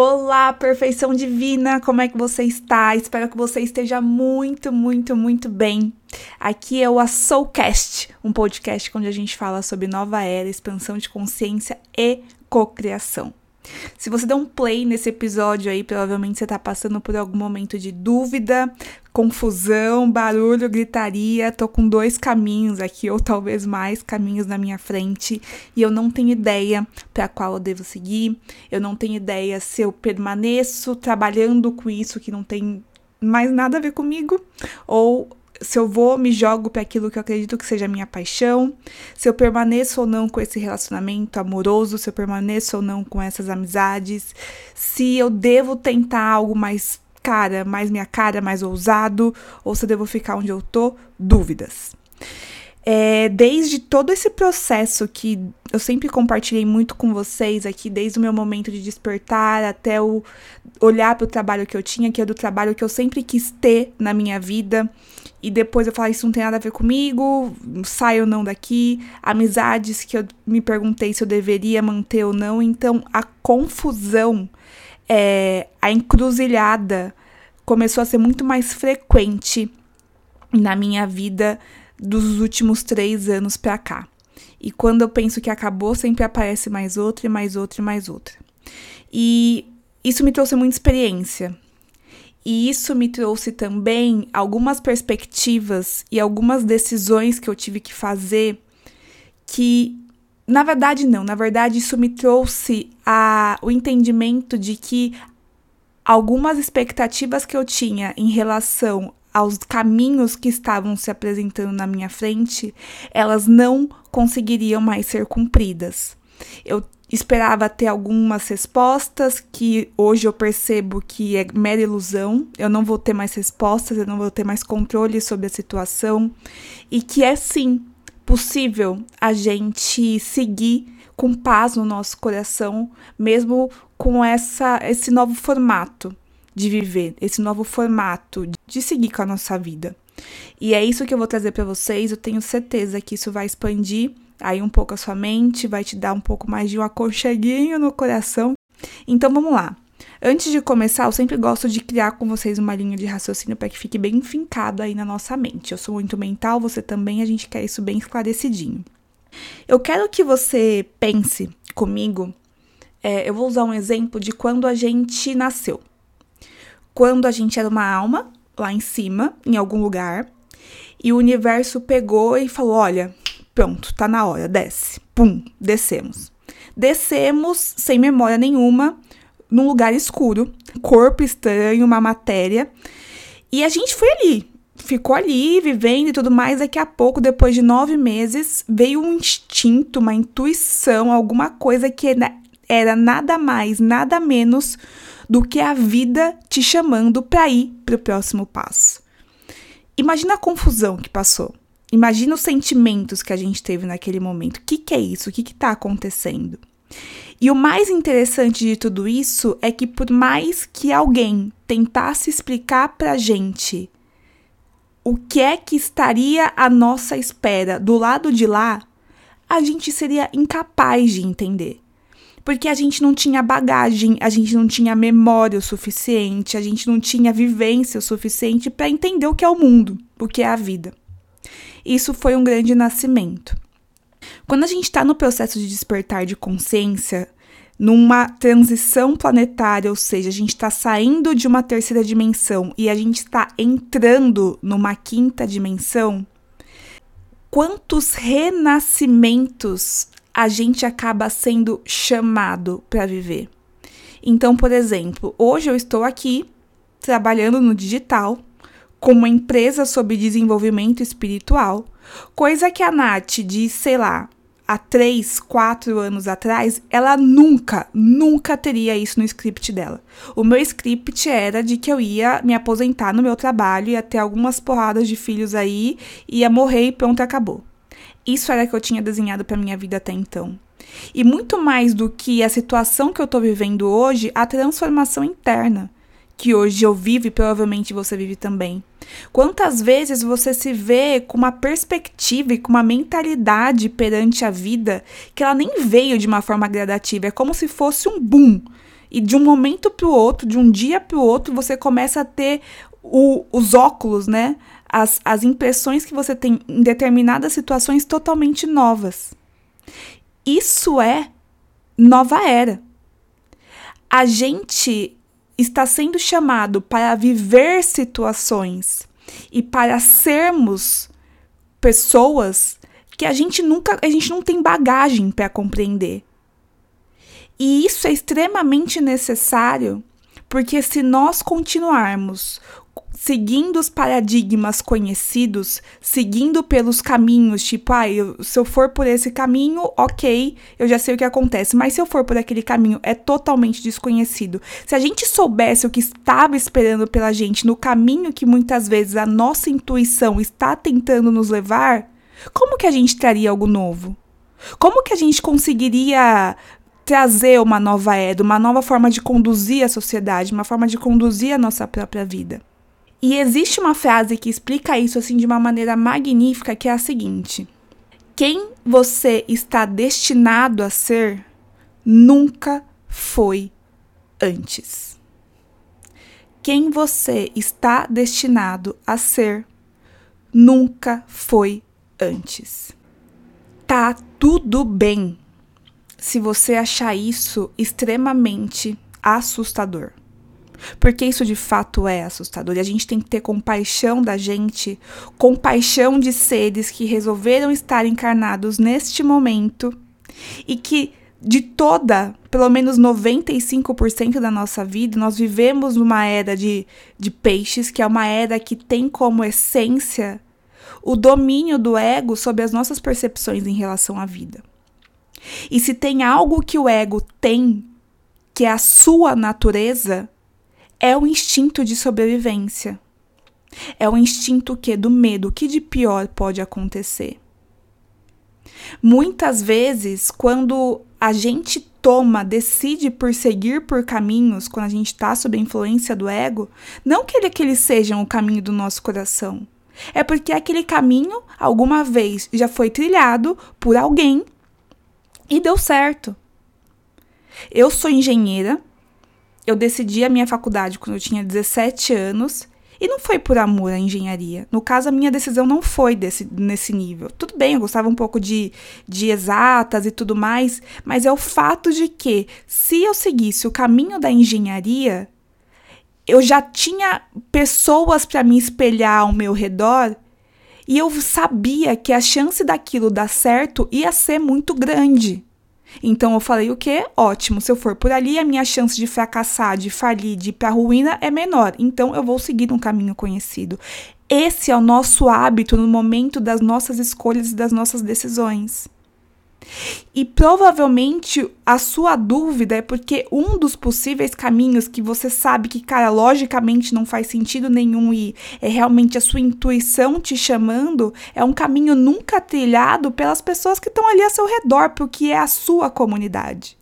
Olá, perfeição divina, como é que você está? Espero que você esteja muito, muito, muito bem. Aqui é o A Soulcast, um podcast onde a gente fala sobre nova era, expansão de consciência e cocriação. Se você der um play nesse episódio aí, provavelmente você tá passando por algum momento de dúvida, confusão, barulho, gritaria. Tô com dois caminhos aqui, ou talvez mais caminhos na minha frente, e eu não tenho ideia para qual eu devo seguir. Eu não tenho ideia se eu permaneço trabalhando com isso que não tem mais nada a ver comigo, ou se eu vou, me jogo para aquilo que eu acredito que seja a minha paixão, se eu permaneço ou não com esse relacionamento amoroso, se eu permaneço ou não com essas amizades, se eu devo tentar algo mais cara, mais minha cara, mais ousado, ou se eu devo ficar onde eu tô, dúvidas. É, desde todo esse processo que eu sempre compartilhei muito com vocês aqui, desde o meu momento de despertar até o olhar para o trabalho que eu tinha, que é do trabalho que eu sempre quis ter na minha vida, e depois eu falar isso não tem nada a ver comigo, saio ou não daqui, amizades que eu me perguntei se eu deveria manter ou não, então a confusão, é, a encruzilhada começou a ser muito mais frequente na minha vida dos últimos três anos pra cá. E quando eu penso que acabou, sempre aparece mais outra, e mais outra, e mais outra. E isso me trouxe muita experiência. E isso me trouxe também algumas perspectivas e algumas decisões que eu tive que fazer que na verdade não, na verdade isso me trouxe a, o entendimento de que algumas expectativas que eu tinha em relação aos caminhos que estavam se apresentando na minha frente, elas não conseguiriam mais ser cumpridas. Eu esperava ter algumas respostas que hoje eu percebo que é mera ilusão. Eu não vou ter mais respostas, eu não vou ter mais controle sobre a situação e que é sim possível a gente seguir com paz no nosso coração, mesmo com essa esse novo formato de viver, esse novo formato de seguir com a nossa vida. E é isso que eu vou trazer para vocês. Eu tenho certeza que isso vai expandir aí um pouco a sua mente, vai te dar um pouco mais de um aconcheguinho no coração. Então vamos lá. Antes de começar, eu sempre gosto de criar com vocês uma linha de raciocínio para que fique bem fincado aí na nossa mente. Eu sou muito mental, você também, a gente quer isso bem esclarecidinho. Eu quero que você pense comigo. É, eu vou usar um exemplo de quando a gente nasceu quando a gente era uma alma lá em cima, em algum lugar, e o universo pegou e falou: olha, pronto, tá na hora, desce. Pum, descemos. Descemos sem memória nenhuma, num lugar escuro, corpo estranho, uma matéria. E a gente foi ali, ficou ali, vivendo e tudo mais. Daqui a pouco, depois de nove meses, veio um instinto, uma intuição, alguma coisa que era nada mais, nada menos do que a vida te chamando para ir para o próximo passo. Imagina a confusão que passou. Imagina os sentimentos que a gente teve naquele momento. O que, que é isso? O que está acontecendo? E o mais interessante de tudo isso é que, por mais que alguém tentasse explicar para a gente o que é que estaria à nossa espera do lado de lá, a gente seria incapaz de entender porque a gente não tinha bagagem, a gente não tinha memória o suficiente, a gente não tinha vivência o suficiente para entender o que é o mundo, o que é a vida. Isso foi um grande nascimento. Quando a gente está no processo de despertar de consciência, numa transição planetária, ou seja, a gente está saindo de uma terceira dimensão e a gente está entrando numa quinta dimensão, quantos renascimentos a gente acaba sendo chamado para viver. Então, por exemplo, hoje eu estou aqui trabalhando no digital com uma empresa sobre desenvolvimento espiritual, coisa que a Nath de, sei lá, há três, quatro anos atrás, ela nunca, nunca teria isso no script dela. O meu script era de que eu ia me aposentar no meu trabalho, ia ter algumas porradas de filhos aí, ia morrer e pronto, acabou. Isso era que eu tinha desenhado para minha vida até então. E muito mais do que a situação que eu tô vivendo hoje, a transformação interna que hoje eu vivo e provavelmente você vive também. Quantas vezes você se vê com uma perspectiva e com uma mentalidade perante a vida que ela nem veio de uma forma gradativa, é como se fosse um boom. E de um momento para o outro, de um dia para o outro, você começa a ter o, os óculos, né? As, as impressões que você tem em determinadas situações totalmente novas. Isso é nova era. A gente está sendo chamado para viver situações e para sermos pessoas que a gente nunca, a gente não tem bagagem para compreender. E isso é extremamente necessário, porque se nós continuarmos seguindo os paradigmas conhecidos, seguindo pelos caminhos, tipo, ah, eu, se eu for por esse caminho, ok, eu já sei o que acontece, mas se eu for por aquele caminho, é totalmente desconhecido. Se a gente soubesse o que estava esperando pela gente no caminho que muitas vezes a nossa intuição está tentando nos levar, como que a gente traria algo novo? Como que a gente conseguiria trazer uma nova era, uma nova forma de conduzir a sociedade, uma forma de conduzir a nossa própria vida? E existe uma frase que explica isso assim de uma maneira magnífica, que é a seguinte: Quem você está destinado a ser nunca foi antes. Quem você está destinado a ser nunca foi antes. Tá tudo bem se você achar isso extremamente assustador. Porque isso de fato é assustador. E a gente tem que ter compaixão da gente, compaixão de seres que resolveram estar encarnados neste momento e que de toda, pelo menos 95% da nossa vida, nós vivemos numa era de, de peixes, que é uma era que tem como essência o domínio do ego sobre as nossas percepções em relação à vida. E se tem algo que o ego tem, que é a sua natureza, é o instinto de sobrevivência. É o instinto que do medo, o que de pior pode acontecer. Muitas vezes, quando a gente toma, decide por seguir por caminhos, quando a gente está sob a influência do ego, não que, que eles sejam o caminho do nosso coração, é porque aquele caminho alguma vez já foi trilhado por alguém e deu certo. Eu sou engenheira, eu decidi a minha faculdade quando eu tinha 17 anos e não foi por amor à engenharia. No caso, a minha decisão não foi desse, nesse nível. Tudo bem, eu gostava um pouco de, de exatas e tudo mais, mas é o fato de que, se eu seguisse o caminho da engenharia, eu já tinha pessoas para me espelhar ao meu redor e eu sabia que a chance daquilo dar certo ia ser muito grande. Então eu falei o quê? Ótimo, se eu for por ali, a minha chance de fracassar, de falir, de ir para ruína é menor. Então eu vou seguir um caminho conhecido. Esse é o nosso hábito no momento das nossas escolhas e das nossas decisões. E provavelmente a sua dúvida é porque um dos possíveis caminhos que você sabe que, cara, logicamente não faz sentido nenhum e é realmente a sua intuição te chamando, é um caminho nunca trilhado pelas pessoas que estão ali ao seu redor, porque é a sua comunidade.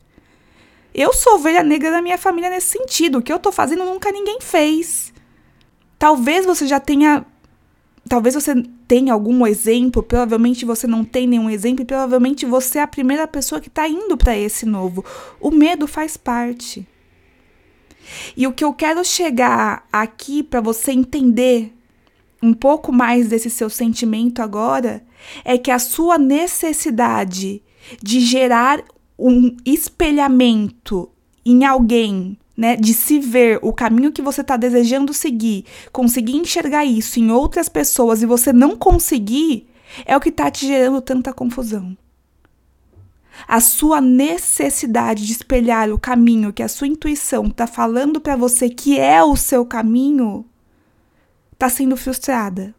Eu sou ovelha negra da minha família nesse sentido. O que eu tô fazendo nunca ninguém fez. Talvez você já tenha talvez você tenha algum exemplo, provavelmente você não tem nenhum exemplo, e provavelmente você é a primeira pessoa que está indo para esse novo. O medo faz parte. E o que eu quero chegar aqui para você entender um pouco mais desse seu sentimento agora é que a sua necessidade de gerar um espelhamento em alguém né, de se ver o caminho que você está desejando seguir, conseguir enxergar isso em outras pessoas e você não conseguir, é o que está te gerando tanta confusão. A sua necessidade de espelhar o caminho que a sua intuição está falando para você que é o seu caminho está sendo frustrada.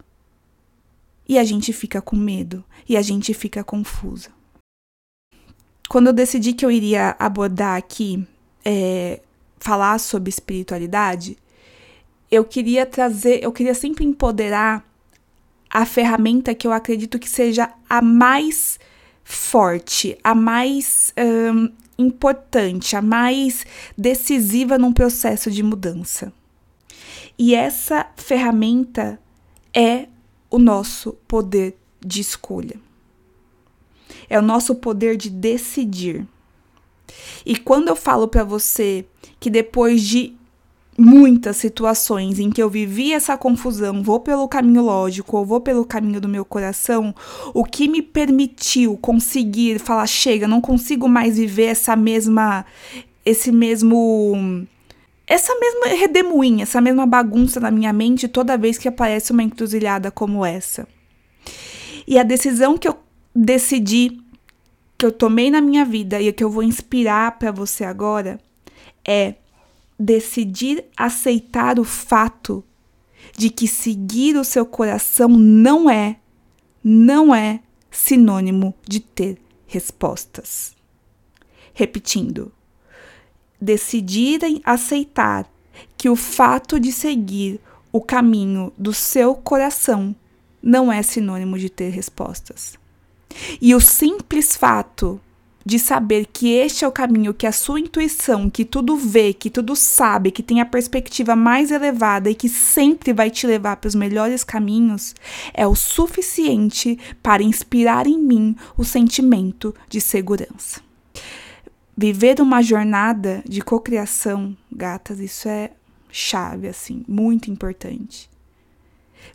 E a gente fica com medo e a gente fica confusa. Quando eu decidi que eu iria abordar aqui é, falar sobre espiritualidade, eu queria trazer, eu queria sempre empoderar a ferramenta que eu acredito que seja a mais forte, a mais um, importante, a mais decisiva num processo de mudança. E essa ferramenta é o nosso poder de escolha. É o nosso poder de decidir. E quando eu falo para você que depois de muitas situações em que eu vivi essa confusão, vou pelo caminho lógico ou vou pelo caminho do meu coração, o que me permitiu conseguir falar chega, não consigo mais viver essa mesma esse mesmo essa mesma redemoinha, essa mesma bagunça na minha mente toda vez que aparece uma encruzilhada como essa. E a decisão que eu decidi, que eu tomei na minha vida e que eu vou inspirar para você agora é decidir aceitar o fato de que seguir o seu coração não é, não é sinônimo de ter respostas. Repetindo, decidirem aceitar que o fato de seguir o caminho do seu coração não é sinônimo de ter respostas. E o simples fato de saber que este é o caminho que a sua intuição, que tudo vê, que tudo sabe, que tem a perspectiva mais elevada e que sempre vai te levar para os melhores caminhos, é o suficiente para inspirar em mim o sentimento de segurança. Viver uma jornada de cocriação, gatas, isso é chave, assim, muito importante.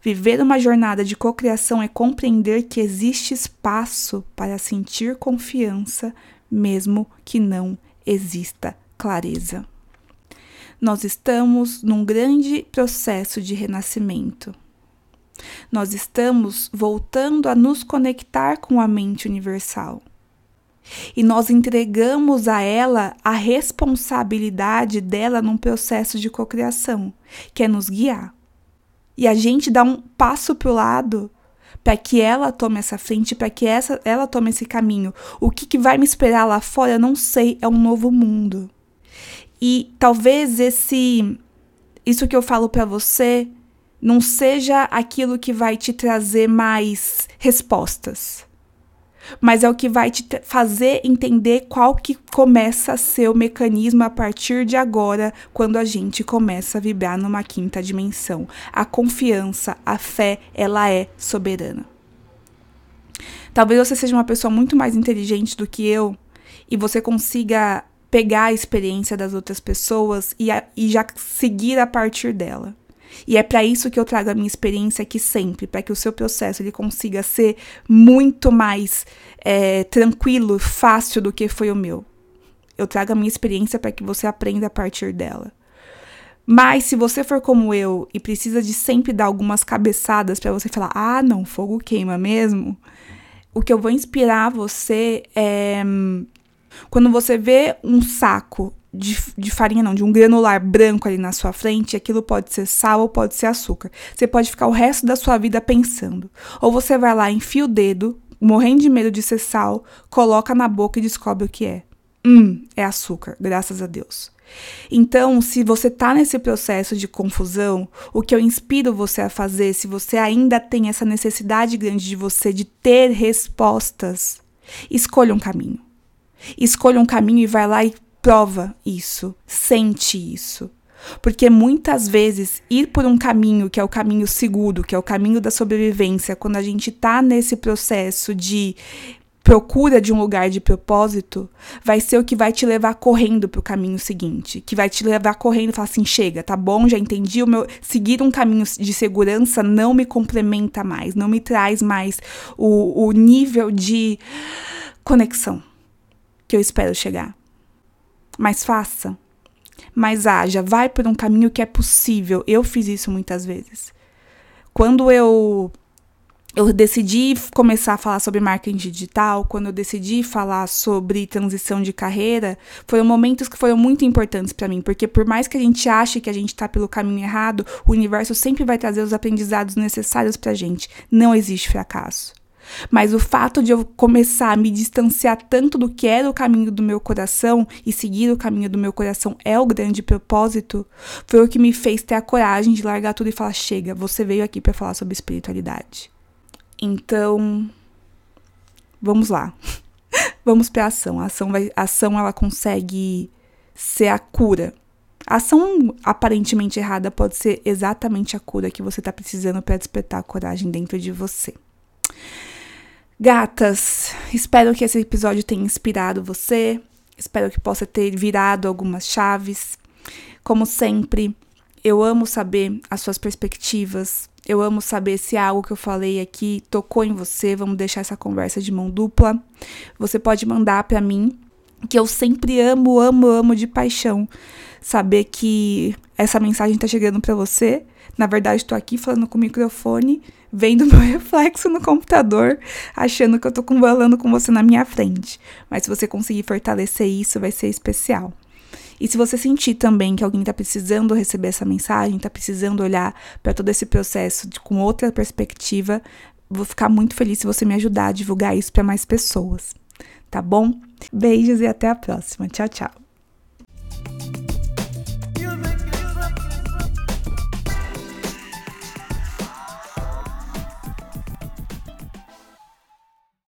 Viver uma jornada de cocriação é compreender que existe espaço para sentir confiança, mesmo que não exista clareza. Nós estamos num grande processo de renascimento. Nós estamos voltando a nos conectar com a mente universal e nós entregamos a ela a responsabilidade dela num processo de cocriação, que é nos guiar. E a gente dá um passo para o lado para que ela tome essa frente, para que essa, ela tome esse caminho. O que, que vai me esperar lá fora, eu não sei, é um novo mundo. E talvez esse isso que eu falo para você não seja aquilo que vai te trazer mais respostas mas é o que vai te fazer entender qual que começa a ser o mecanismo a partir de agora, quando a gente começa a vibrar numa quinta dimensão. A confiança, a fé, ela é soberana. Talvez você seja uma pessoa muito mais inteligente do que eu e você consiga pegar a experiência das outras pessoas e, a, e já seguir a partir dela. E é para isso que eu trago a minha experiência aqui sempre, para que o seu processo ele consiga ser muito mais é, tranquilo, fácil do que foi o meu. Eu trago a minha experiência para que você aprenda a partir dela. Mas se você for como eu e precisa de sempre dar algumas cabeçadas para você falar: "Ah, não, fogo queima mesmo", o que eu vou inspirar você é quando você vê um saco de, de, farinha, não, de um granular branco ali na sua frente, aquilo pode ser sal ou pode ser açúcar. Você pode ficar o resto da sua vida pensando. Ou você vai lá, enfia o dedo, morrendo de medo de ser sal, coloca na boca e descobre o que é. Hum, é açúcar, graças a Deus. Então, se você tá nesse processo de confusão, o que eu inspiro você a fazer, se você ainda tem essa necessidade grande de você de ter respostas, escolha um caminho. Escolha um caminho e vai lá e prova isso, sente isso. Porque muitas vezes ir por um caminho que é o caminho seguro, que é o caminho da sobrevivência, quando a gente tá nesse processo de procura de um lugar de propósito, vai ser o que vai te levar correndo pro caminho seguinte, que vai te levar correndo e falar assim: chega, tá bom, já entendi o meu. Seguir um caminho de segurança não me complementa mais, não me traz mais o, o nível de conexão que eu espero chegar mas faça. Mas haja, vai por um caminho que é possível. Eu fiz isso muitas vezes. Quando eu eu decidi começar a falar sobre marketing digital, quando eu decidi falar sobre transição de carreira, foram momentos que foram muito importantes para mim, porque por mais que a gente ache que a gente está pelo caminho errado, o universo sempre vai trazer os aprendizados necessários para a gente. Não existe fracasso. Mas o fato de eu começar a me distanciar tanto do que era o caminho do meu coração e seguir o caminho do meu coração é o grande propósito, foi o que me fez ter a coragem de largar tudo e falar: chega, você veio aqui para falar sobre espiritualidade. Então, vamos lá. vamos para ação. A ação, vai, a ação ela consegue ser a cura. A ação aparentemente errada pode ser exatamente a cura que você está precisando para despertar a coragem dentro de você. Gatas, espero que esse episódio tenha inspirado você. Espero que possa ter virado algumas chaves. Como sempre, eu amo saber as suas perspectivas. Eu amo saber se algo que eu falei aqui tocou em você. Vamos deixar essa conversa de mão dupla. Você pode mandar para mim, que eu sempre amo, amo, amo de paixão saber que essa mensagem tá chegando para você. Na verdade, estou aqui falando com o microfone, vendo meu reflexo no computador, achando que eu tô falando com você na minha frente. Mas se você conseguir fortalecer isso, vai ser especial. E se você sentir também que alguém está precisando receber essa mensagem, está precisando olhar para todo esse processo de, com outra perspectiva, vou ficar muito feliz se você me ajudar a divulgar isso para mais pessoas. Tá bom? Beijos e até a próxima. Tchau, tchau.